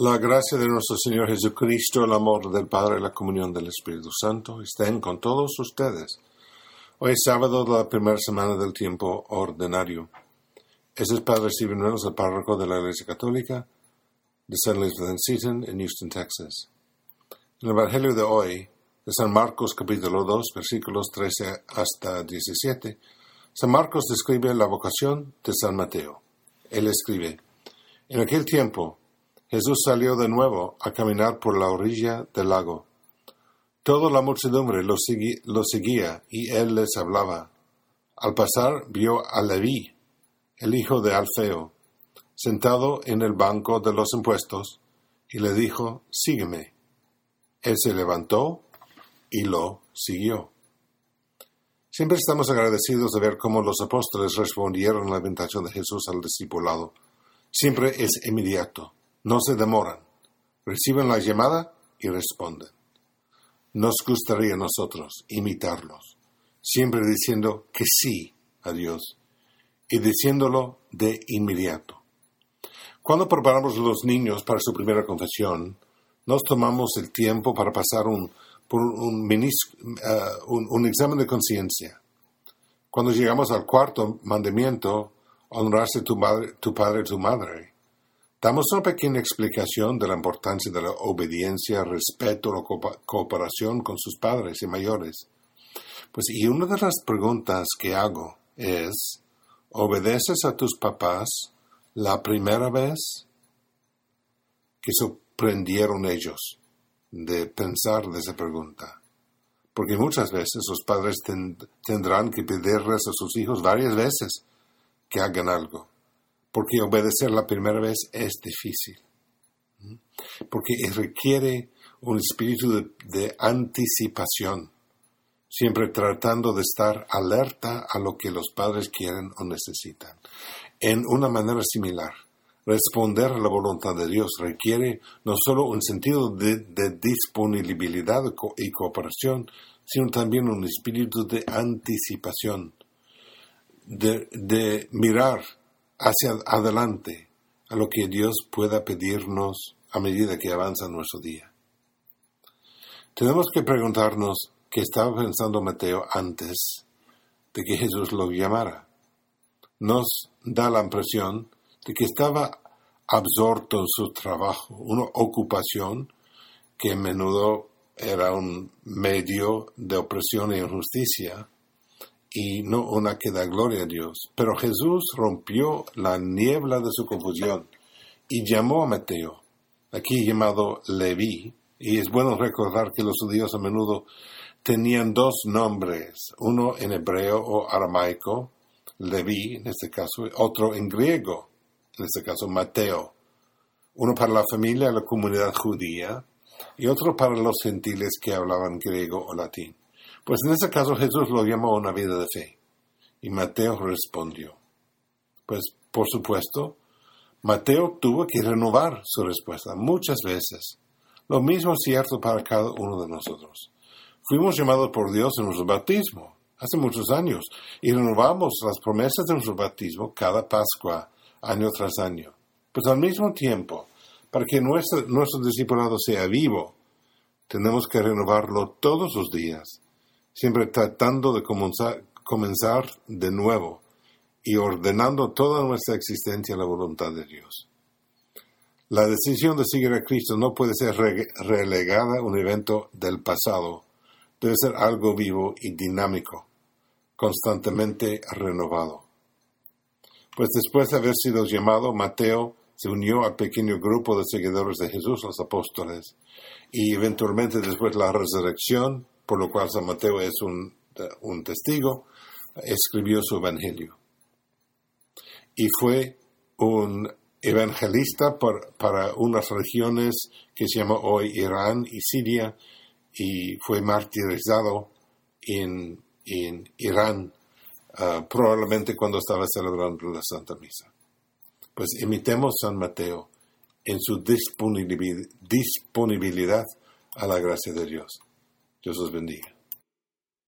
La gracia de nuestro Señor Jesucristo, el amor del Padre y la comunión del Espíritu Santo estén con todos ustedes. Hoy es sábado de la primera semana del tiempo ordinario. Ese es Padre Stephen Reynolds, el párroco de la Iglesia Católica de. Elizabeth and Seton en Houston, Texas. En el Evangelio de hoy, de San Marcos capítulo 2, versículos 13 hasta 17, San Marcos describe la vocación de San Mateo. Él escribe, En aquel tiempo, Jesús salió de nuevo a caminar por la orilla del lago. Toda la muchedumbre lo, seguía y él les hablaba. Al pasar vio a Leví, el hijo de Alfeo, sentado en el banco de los impuestos, y le dijo, Sígueme. Él se levantó y lo siguió. Siempre estamos agradecidos de ver cómo los apóstoles respondieron a la invitación de Jesús al discipulado. Siempre es inmediato. No se demoran, reciben la llamada y responden. Nos gustaría a nosotros imitarlos, siempre diciendo que sí a Dios y diciéndolo de inmediato. Cuando preparamos a los niños para su primera confesión, nos tomamos el tiempo para pasar un, por un, uh, examen de conciencia. Cuando llegamos al cuarto mandamiento, honrarse tu, madre, tu padre tu madre, Damos una pequeña explicación de la importancia de la obediencia, respeto o cooperación con sus padres y mayores. Pues y una de las preguntas que hago es, ¿obedeces a tus papás la primera vez? que sorprendieron ellos de pensar de esa pregunta? Porque muchas veces los padres tendrán que pedirles a sus hijos varias veces que hagan algo porque obedecer la primera vez es difícil, porque requiere un espíritu de, anticipación, siempre tratando de estar alerta a lo que los padres quieren o necesitan. En una manera similar, responder a la voluntad de Dios requiere no solo un sentido de, disponibilidad y cooperación, sino también un espíritu de anticipación, de mirar hacia adelante a lo que Dios pueda pedirnos a medida que avanza nuestro día. Tenemos que preguntarnos qué estaba pensando Mateo antes de que Jesús lo llamara. Nos da la impresión de que estaba absorto en su trabajo, una ocupación que a menudo era un medio de opresión e injusticia y no una que da gloria a Dios. Pero Jesús rompió la niebla de su confusión y llamó a Mateo, aquí llamado Leví, y es bueno recordar que los judíos a menudo tenían dos nombres, uno en hebreo o aramaico, Leví en este caso, otro en griego, en este caso Mateo, uno para la familia, la comunidad judía, y otro para los gentiles que hablaban griego o latín. Pues en ese caso Jesús lo llamó una vida de fe. Y Mateo respondió. Pues por supuesto, Mateo tuvo que renovar su respuesta muchas veces. Lo mismo es cierto para cada uno de nosotros. Fuimos llamados por Dios en nuestro bautismo hace muchos años y renovamos las promesas de nuestro bautismo cada Pascua, año tras año. Pues al mismo tiempo, para que nuestro, nuestro discipulado sea vivo, tenemos que renovarlo todos los días siempre tratando de comenzar, de nuevo y ordenando toda nuestra existencia a la voluntad de Dios. La decisión de seguir a Cristo no puede ser relegada a un evento del pasado, debe ser algo vivo y dinámico, constantemente renovado. Pues después de haber sido llamado, Mateo se unió al pequeño grupo de seguidores de Jesús, los apóstoles, y eventualmente después la resurrección, por lo cual San Mateo es un, testigo, escribió su evangelio. Y fue un evangelista para unas regiones que se llama hoy Irán y Siria, y fue martirizado en, Irán, ah, probablemente cuando estaba celebrando la Santa Misa. Pues imitemos San Mateo en su disponibilidad a la gracia de Dios. Dios os bendiga.